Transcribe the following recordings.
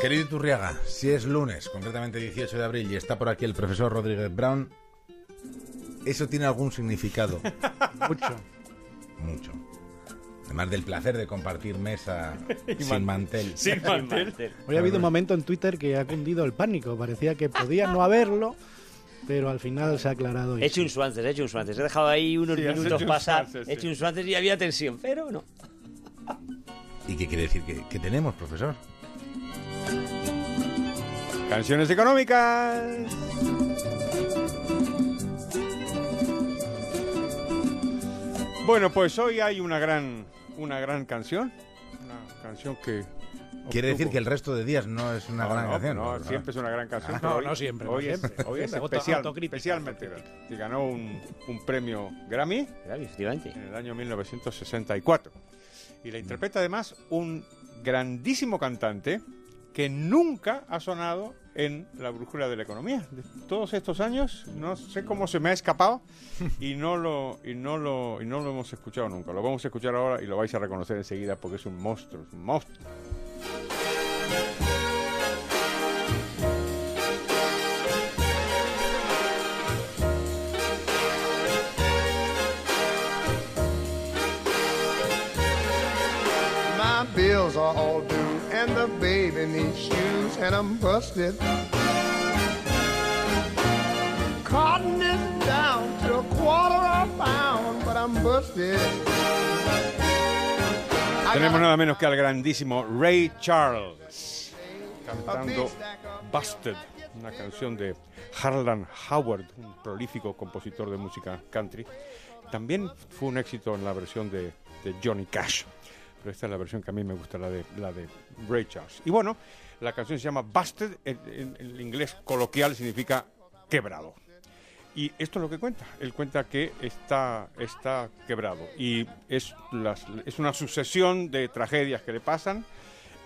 Querido Iturriaga, si es lunes, concretamente 18 de abril, y está por aquí el profesor Rodríguez Brown, ¿eso tiene algún significado? Mucho. Mucho. Además del placer de compartir mesa sin mantel. Sin mantel. Hoy ha habido un momento en Twitter que ha cundido el pánico. Parecía que podía no haberlo, pero al final se ha aclarado. He hecho un suances, he hecho un suances. He dejado ahí unos Sí, minutos un pasar. He hecho sí. un suances y había tensión, pero no. ¿Y qué quiere decir que, que tenemos, profesor? Canciones económicas. Bueno, pues hoy hay una gran, una gran canción. Una canción que. Quiere decir que el resto de días no es una No, gran no, canción. No, ¿no? siempre es una gran canción. Ah, no, hoy- no siempre, no Hoy es, siempre. hoy es especial, especialmente. Y ganó un, un premio Grammy efectivamente. en el año 1964. Y la interpreta además un grandísimo cantante que nunca ha sonado en la brújula de la economía. De todos estos años, no sé cómo se me ha escapado y no lo y no lo y no lo hemos escuchado nunca. Lo vamos a escuchar ahora y lo vais a reconocer enseguida porque es un monstruo, es un monstruo. My bills are all due, and the baby needs shoes, and I'm busted. Cotton is down to a quarter a pound, but I'm busted. Tenemos nada menos que al grandísimo Ray Charles cantando of Busted, una canción de Harlan Howard, un prolífico compositor de música country. También fue un éxito en la versión de, de Johnny Cash, pero esta es la versión que a mí me gusta, la de, la de Ray Charles. Y bueno, la canción se llama Busted, en, en- inglés coloquial significa quebrado. Y esto es lo que cuenta. Él cuenta que está, está quebrado. Y es, es una sucesión de tragedias que le pasan.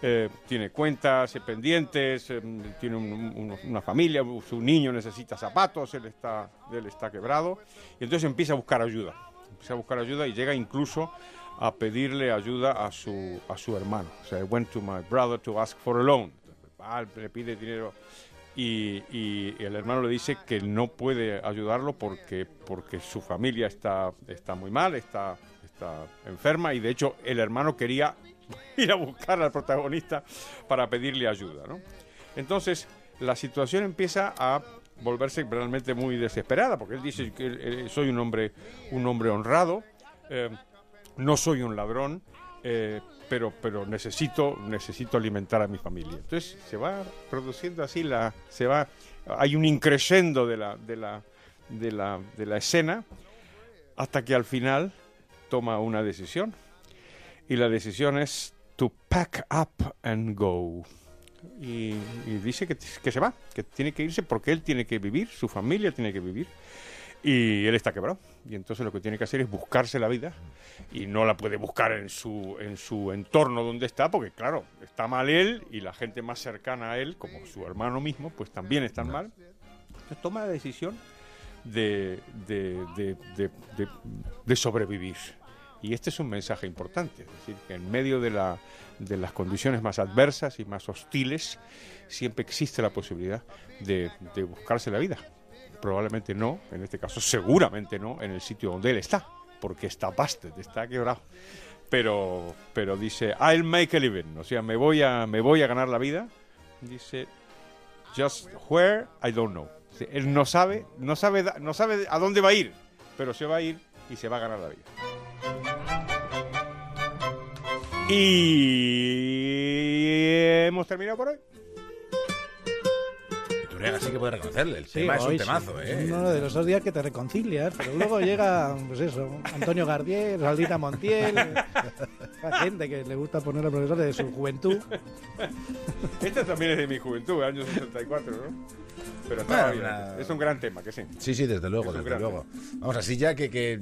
Eh, tiene cuentas pendientes, eh, tiene un- un- una familia, su niño necesita zapatos, él está, él está quebrado. Y entonces empieza a buscar ayuda. Empieza a buscar ayuda y llega incluso a pedirle ayuda a su, a su hermano. O sea, I went to my brother to ask for a loan. Va, le pide dinero y, y el hermano le dice que no puede ayudarlo porque, porque su familia está, está muy mal, está, está enferma y de hecho el hermano quería ir a buscar al protagonista para pedirle ayuda. ¿no? Entonces la situación empieza a volverse realmente muy desesperada porque él dice que eh, soy un hombre, un hombre honrado, eh, no soy un ladrón, eh, pero, pero necesito, necesito alimentar a mi familia. Entonces se va produciendo así la, se va, hay un increscendo de la, de la, de la, de la escena hasta que al final toma una decisión y la decisión es to pack up and go. Y, y dice que, que se va, que tiene que irse porque él tiene que vivir, su familia tiene que vivir y él está quebrado. Y entonces lo que tiene que hacer es buscarse la vida y no la puede buscar en su, en su entorno donde está, porque claro, está mal él y la gente más cercana a él, como su hermano mismo, pues también están mal. Entonces toma la decisión de, de, de- sobrevivir. Y este es un mensaje importante, es decir, que en medio de, la, de las condiciones más adversas y más hostiles, siempre existe la posibilidad de, de buscarse la vida. Probablemente no, en este caso seguramente no, en el sitio donde él está, porque está busted, está quebrado. Pero, pero dice, I'll make a living, o sea, me voy a, me voy a ganar la vida. Dice, just where, I don't know. Él no sabe, no sabe, no sabe a dónde va a ir, pero se va a ir y se va a ganar la vida. Y hemos terminado por hoy. Iturriaga sí que puede reconocerle. El Sí, tema es un sí. temazo, Es ¿eh? uno de los dos días que te reconcilias, pero luego llega, pues eso, Antonio Gardier, Saldita Montiel, la gente que le gusta poner a profesores de su juventud. Este también es de mi juventud, años 64, ¿no? Pero está Bueno, bien. una- Es un gran tema, que sí. Sí, sí, desde luego, Es desde luego. Vamos, así ya que, que